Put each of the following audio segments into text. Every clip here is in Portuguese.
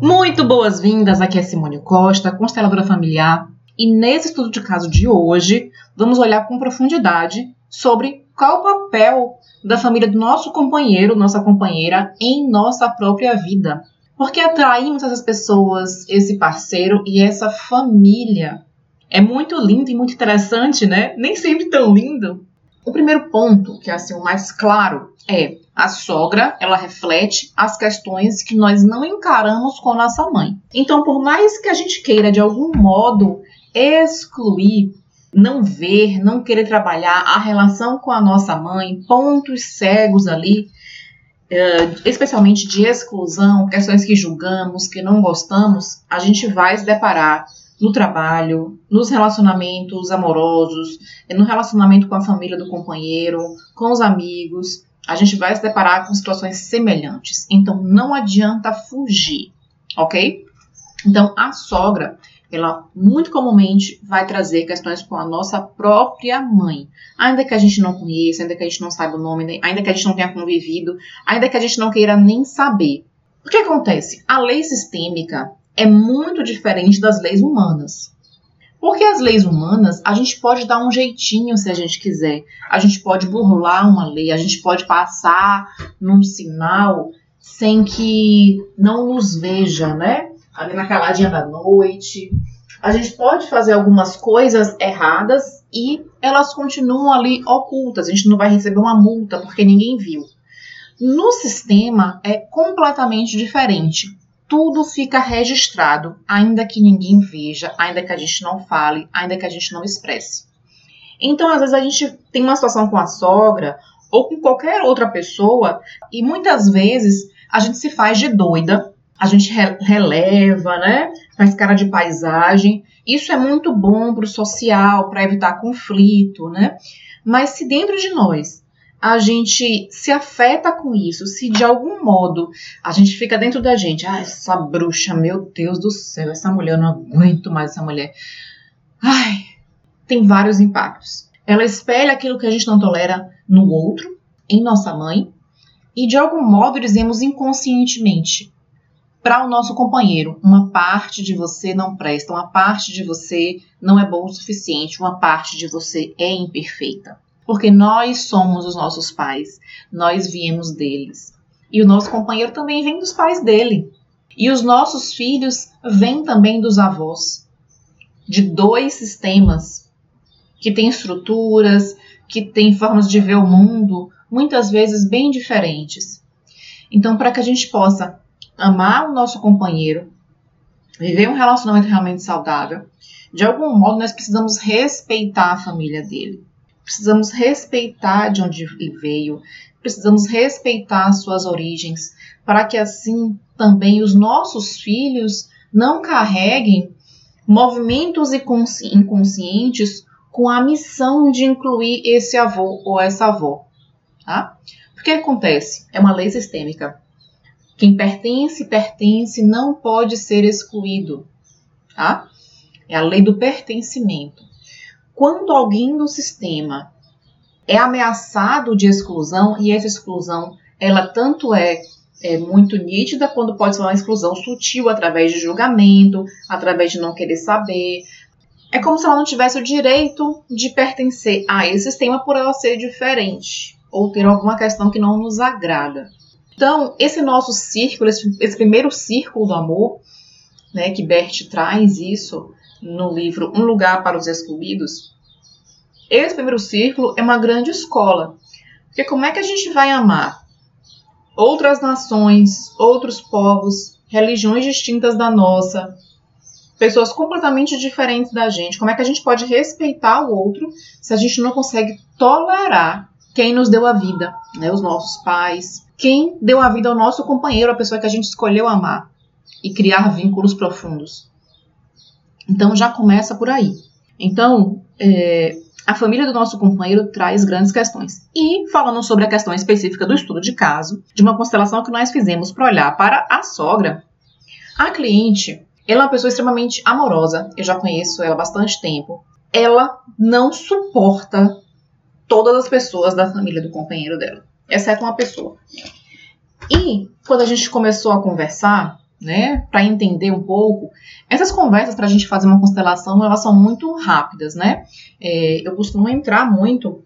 Muito boas-vindas, aqui é Simone Costa, consteladora familiar, e nesse estudo de caso de hoje, vamos olhar com profundidade sobre qual o papel da família do nosso companheiro, nossa companheira, em nossa própria vida. Porque atraímos essas pessoas, esse parceiro e essa família. É muito lindo e muito interessante, né? Nem sempre tão lindo. O primeiro ponto, que é assim o mais claro, é a sogra, ela reflete as questões que nós não encaramos com nossa mãe. Então, por mais que a gente queira de algum modo excluir, não ver, não querer trabalhar a relação com a nossa mãe, pontos cegos ali, Uh, especialmente de exclusão, questões que julgamos, que não gostamos, a gente vai se deparar no trabalho, nos relacionamentos amorosos, no relacionamento com a família do companheiro, com os amigos, a gente vai se deparar com situações semelhantes. Então não adianta fugir, ok? Então a sogra, ela muito comumente vai trazer questões com a nossa própria mãe. Ainda que a gente não conheça, ainda que a gente não saiba o nome, ainda que a gente não tenha convivido, ainda que a gente não queira nem saber. O que acontece? A lei sistêmica é muito diferente das leis humanas. Porque as leis humanas, a gente pode dar um jeitinho se a gente quiser. A gente pode burlar uma lei, a gente pode passar num sinal sem que não nos veja, né? Ali na caladinha da noite. A gente pode fazer algumas coisas erradas e elas continuam ali ocultas. A gente não vai receber uma multa porque ninguém viu. No sistema é completamente diferente tudo fica registrado, ainda que ninguém veja, ainda que a gente não fale, ainda que a gente não expresse. Então, às vezes, a gente tem uma situação com a sogra ou com qualquer outra pessoa e muitas vezes a gente se faz de doida, a gente releva, né? Faz cara de paisagem. Isso é muito bom para o social, para evitar conflito, né? Mas se dentro de nós a gente se afeta com isso, se de algum modo a gente fica dentro da gente, ah, essa bruxa, meu Deus do céu, essa mulher, eu não aguento mais essa mulher. Ai, tem vários impactos. Ela espelha aquilo que a gente não tolera no outro, em nossa mãe, e de algum modo dizemos inconscientemente para o nosso companheiro: uma parte de você não presta, uma parte de você não é bom o suficiente, uma parte de você é imperfeita porque nós somos os nossos pais, nós viemos deles. E o nosso companheiro também vem dos pais dele. E os nossos filhos vêm também dos avós. De dois sistemas que têm estruturas, que têm formas de ver o mundo, muitas vezes bem diferentes. Então, para que a gente possa amar o nosso companheiro, viver um relacionamento realmente saudável, de algum modo nós precisamos respeitar a família dele precisamos respeitar de onde ele veio, precisamos respeitar suas origens, para que assim também os nossos filhos não carreguem movimentos inconscientes com a missão de incluir esse avô ou essa avó. Tá? O que acontece? É uma lei sistêmica. Quem pertence, pertence, não pode ser excluído. Tá? É a lei do pertencimento. Quando alguém do sistema é ameaçado de exclusão, e essa exclusão, ela tanto é, é muito nítida, quando pode ser uma exclusão sutil, através de julgamento, através de não querer saber. É como se ela não tivesse o direito de pertencer a esse sistema por ela ser diferente, ou ter alguma questão que não nos agrada. Então, esse nosso círculo, esse, esse primeiro círculo do amor, né, que Bert traz isso, no livro Um Lugar para os Excluídos, esse primeiro círculo é uma grande escola. Porque como é que a gente vai amar outras nações, outros povos, religiões distintas da nossa, pessoas completamente diferentes da gente? Como é que a gente pode respeitar o outro se a gente não consegue tolerar quem nos deu a vida, né? Os nossos pais, quem deu a vida ao nosso companheiro, a pessoa que a gente escolheu amar e criar vínculos profundos. Então já começa por aí. Então, é, a família do nosso companheiro traz grandes questões. E falando sobre a questão específica do estudo de caso, de uma constelação que nós fizemos para olhar para a sogra, a cliente, ela é uma pessoa extremamente amorosa, eu já conheço ela há bastante tempo. Ela não suporta todas as pessoas da família do companheiro dela, exceto uma pessoa. E quando a gente começou a conversar, né, para entender um pouco. Essas conversas para a gente fazer uma constelação, elas são muito rápidas, né? É, eu costumo entrar muito,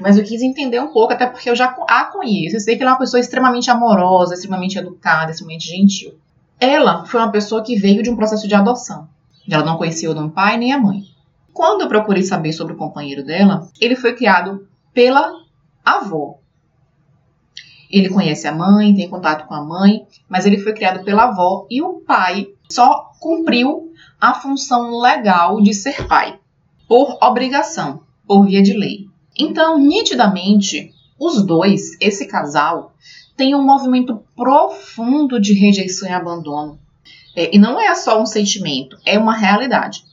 mas eu quis entender um pouco, até porque eu já a conheço. Eu sei que ela é uma pessoa extremamente amorosa, extremamente educada, extremamente gentil. Ela foi uma pessoa que veio de um processo de adoção. Ela não conhecia o pai nem a mãe. Quando eu procurei saber sobre o companheiro dela, ele foi criado pela avó. Ele conhece a mãe, tem contato com a mãe, mas ele foi criado pela avó e o pai só cumpriu a função legal de ser pai, por obrigação, por via de lei. Então, nitidamente, os dois, esse casal, tem um movimento profundo de rejeição e abandono. É, e não é só um sentimento, é uma realidade.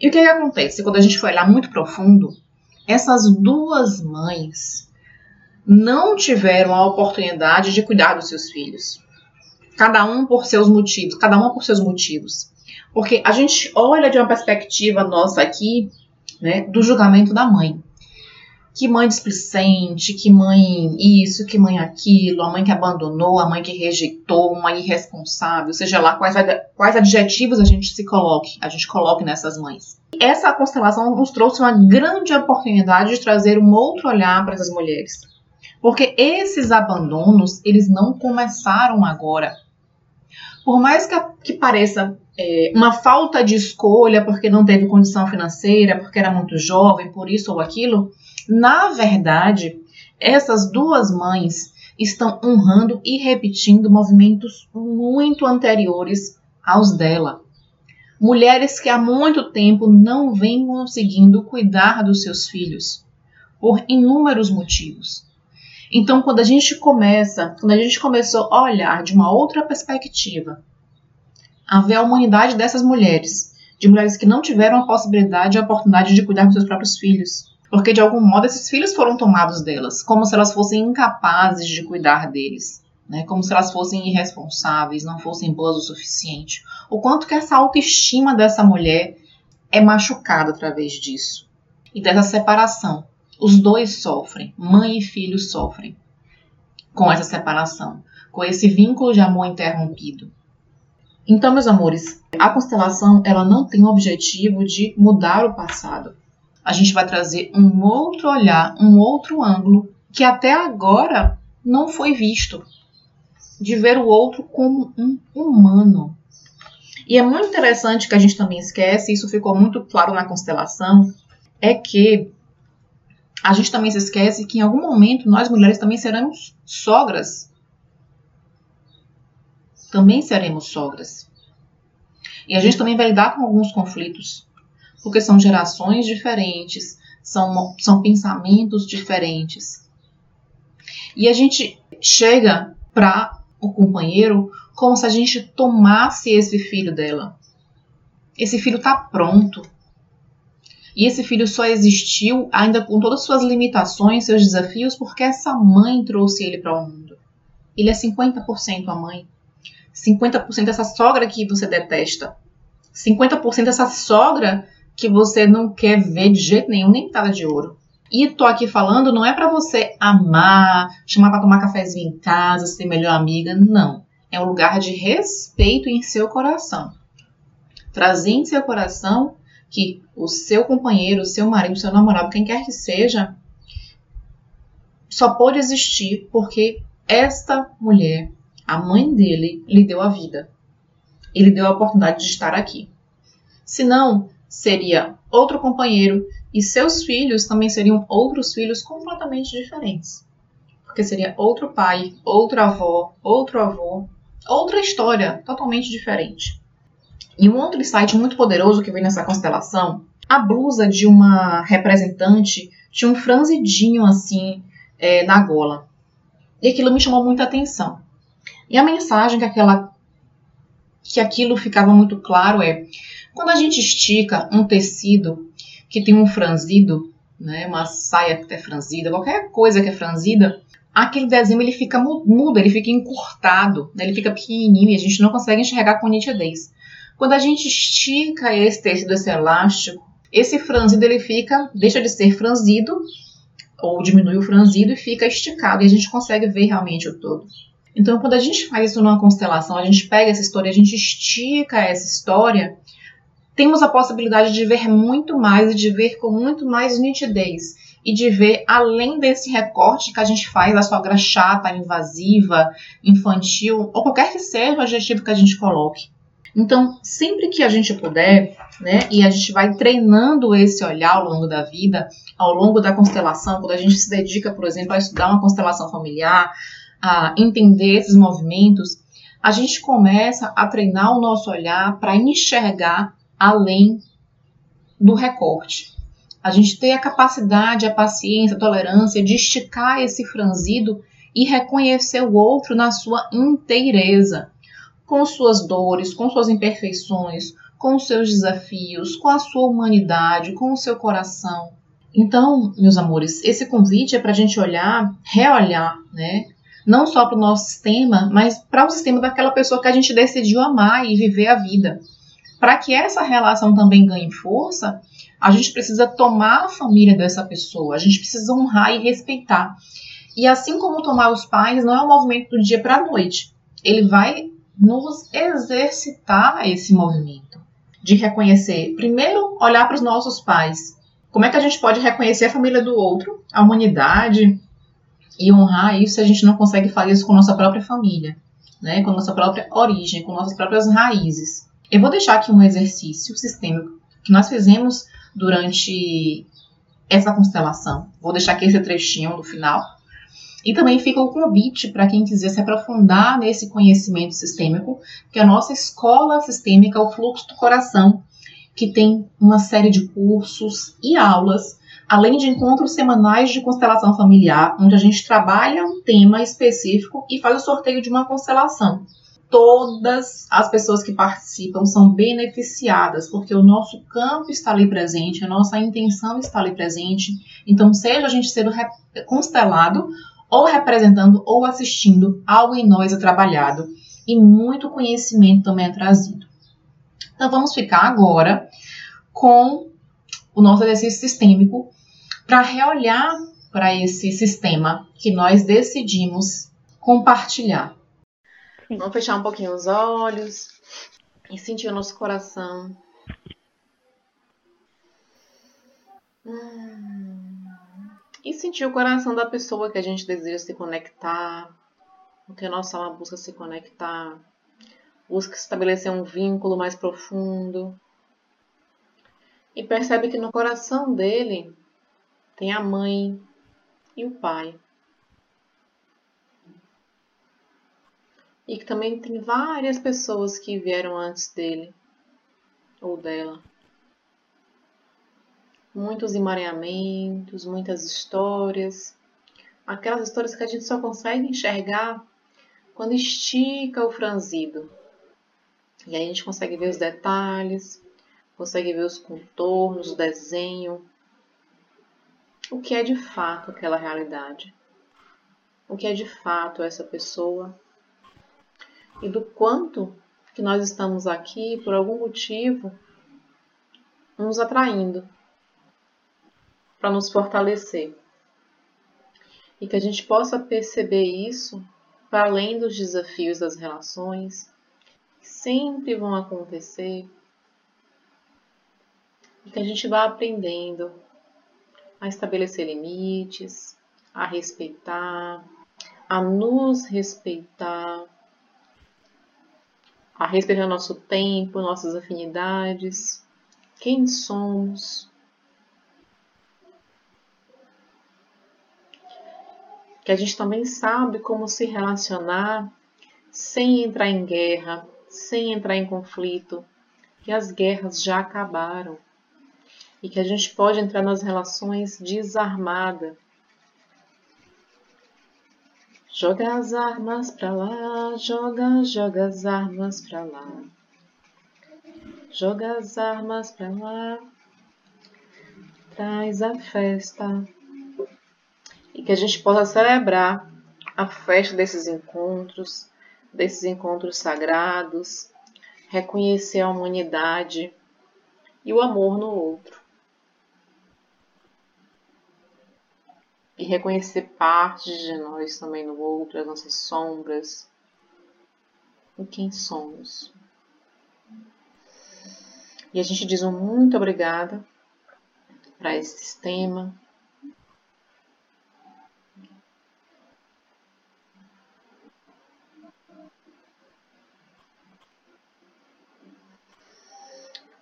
E o que, que acontece? Quando a gente for olhar muito profundo, essas duas mães não tiveram a oportunidade de cuidar dos seus filhos. Cada um por seus motivos, cada uma por seus motivos. Porque a gente olha de uma perspectiva nossa aqui, né, do julgamento da mãe que mãe displicente, que mãe isso, que mãe aquilo, a mãe que abandonou, a mãe que rejeitou, uma irresponsável, seja lá quais, quais adjetivos a gente se coloque, a gente coloque nessas mães. Essa constelação nos trouxe uma grande oportunidade de trazer um outro olhar para essas mulheres. Porque esses abandonos, eles não começaram agora. Por mais que, que pareça é, uma falta de escolha porque não teve condição financeira, porque era muito jovem, por isso ou aquilo, na verdade, essas duas mães estão honrando e repetindo movimentos muito anteriores aos dela. Mulheres que há muito tempo não vêm conseguindo cuidar dos seus filhos, por inúmeros motivos. Então, quando a gente começa, quando a gente começou a olhar de uma outra perspectiva, a ver a humanidade dessas mulheres, de mulheres que não tiveram a possibilidade e a oportunidade de cuidar dos seus próprios filhos, porque de algum modo esses filhos foram tomados delas, como se elas fossem incapazes de cuidar deles, né? como se elas fossem irresponsáveis, não fossem boas o suficiente. O quanto que essa autoestima dessa mulher é machucada através disso e dessa separação. Os dois sofrem, mãe e filho sofrem com essa separação, com esse vínculo de amor interrompido. Então, meus amores, a constelação ela não tem o objetivo de mudar o passado a gente vai trazer um outro olhar, um outro ângulo que até agora não foi visto. De ver o outro como um humano. E é muito interessante que a gente também esquece, isso ficou muito claro na constelação, é que a gente também se esquece que em algum momento nós mulheres também seremos sogras. Também seremos sogras. E a gente também vai lidar com alguns conflitos porque são gerações diferentes, são, são pensamentos diferentes. E a gente chega para o companheiro como se a gente tomasse esse filho dela. Esse filho está pronto. E esse filho só existiu, ainda com todas as suas limitações, seus desafios, porque essa mãe trouxe ele para o mundo. Ele é 50% a mãe. 50% dessa sogra que você detesta. 50% dessa sogra que você não quer ver de jeito nenhum, nem pitada de ouro. E tô aqui falando não é para você amar, chamar para tomar cafezinho em casa, ser melhor amiga, não. É um lugar de respeito em seu coração. Trazer em seu coração que o seu companheiro, o seu marido, o seu namorado, quem quer que seja, só pode existir porque esta mulher, a mãe dele, lhe deu a vida. Ele deu a oportunidade de estar aqui. Senão, seria outro companheiro e seus filhos também seriam outros filhos completamente diferentes. Porque seria outro pai, outra avó, outro avô, outra história totalmente diferente. E um outro insight muito poderoso que vem nessa constelação, a blusa de uma representante tinha um franzidinho assim é, na gola. E aquilo me chamou muita atenção. E a mensagem que aquela que aquilo ficava muito claro é quando a gente estica um tecido que tem um franzido, né, uma saia que é franzida, qualquer coisa que é franzida, aquele desenho ele fica mudo, ele fica encurtado, né, ele fica pequenininho e a gente não consegue enxergar com nitidez. Quando a gente estica esse tecido, esse elástico, esse franzido ele fica, deixa de ser franzido ou diminui o franzido e fica esticado e a gente consegue ver realmente o todo. Então, quando a gente faz isso numa constelação, a gente pega essa história, a gente estica essa história, temos a possibilidade de ver muito mais e de ver com muito mais nitidez e de ver além desse recorte que a gente faz da sogra chata, invasiva, infantil ou qualquer que seja o adjetivo que a gente coloque. Então, sempre que a gente puder, né, e a gente vai treinando esse olhar ao longo da vida, ao longo da constelação, quando a gente se dedica, por exemplo, a estudar uma constelação familiar, a entender esses movimentos, a gente começa a treinar o nosso olhar para enxergar além do recorte. A gente ter a capacidade, a paciência, a tolerância de esticar esse franzido e reconhecer o outro na sua inteireza, com suas dores, com suas imperfeições, com os seus desafios, com a sua humanidade, com o seu coração. Então, meus amores, esse convite é para a gente olhar, reolhar, né? Não só para o nosso sistema, mas para o sistema daquela pessoa que a gente decidiu amar e viver a vida. Para que essa relação também ganhe força, a gente precisa tomar a família dessa pessoa, a gente precisa honrar e respeitar. E assim como tomar os pais, não é um movimento do dia para a noite. Ele vai nos exercitar esse movimento de reconhecer, primeiro, olhar para os nossos pais. Como é que a gente pode reconhecer a família do outro, a humanidade e honrar isso se a gente não consegue fazer isso com nossa própria família, né? com nossa própria origem, com nossas próprias raízes? Eu vou deixar aqui um exercício sistêmico que nós fizemos durante essa constelação. Vou deixar aqui esse trechinho no final. E também fica o convite para quem quiser se aprofundar nesse conhecimento sistêmico, que é a nossa escola sistêmica, o fluxo do coração, que tem uma série de cursos e aulas, além de encontros semanais de constelação familiar, onde a gente trabalha um tema específico e faz o sorteio de uma constelação todas as pessoas que participam são beneficiadas, porque o nosso campo está ali presente, a nossa intenção está ali presente. Então, seja a gente sendo constelado, ou representando, ou assistindo, algo em nós é trabalhado e muito conhecimento também é trazido. Então, vamos ficar agora com o nosso exercício sistêmico para reolhar para esse sistema que nós decidimos compartilhar. Vamos fechar um pouquinho os olhos e sentir o nosso coração. Hum. E sentir o coração da pessoa que a gente deseja se conectar, com que a nossa alma busca se conectar, busca estabelecer um vínculo mais profundo. E percebe que no coração dele tem a mãe e o pai. e que também tem várias pessoas que vieram antes dele ou dela. Muitos emaranhamentos, muitas histórias, aquelas histórias que a gente só consegue enxergar quando estica o franzido. E aí a gente consegue ver os detalhes, consegue ver os contornos, o desenho, o que é de fato aquela realidade, o que é de fato essa pessoa? E do quanto que nós estamos aqui por algum motivo nos atraindo para nos fortalecer. E que a gente possa perceber isso para além dos desafios das relações que sempre vão acontecer. E que a gente vá aprendendo a estabelecer limites, a respeitar, a nos respeitar a respeitar nosso tempo, nossas afinidades, quem somos. Que a gente também sabe como se relacionar sem entrar em guerra, sem entrar em conflito, que as guerras já acabaram e que a gente pode entrar nas relações desarmada, Joga as armas pra lá, joga, joga as armas pra lá. Joga as armas pra lá, traz a festa. E que a gente possa celebrar a festa desses encontros, desses encontros sagrados, reconhecer a humanidade e o amor no outro. e reconhecer partes de nós também no outro, as nossas sombras, o quem somos. E a gente diz um muito obrigada para esse sistema.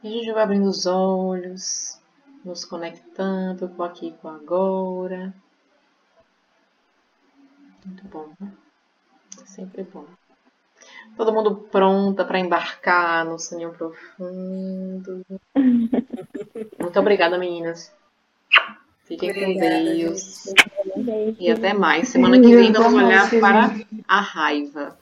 A gente vai abrindo os olhos, nos conectando com aqui com agora. Muito bom, né? Sempre bom. Todo mundo pronta para embarcar no soninho profundo. Muito obrigada, meninas. Fiquem obrigada, com Deus. E até mais. Semana que vem vamos olhar para a raiva.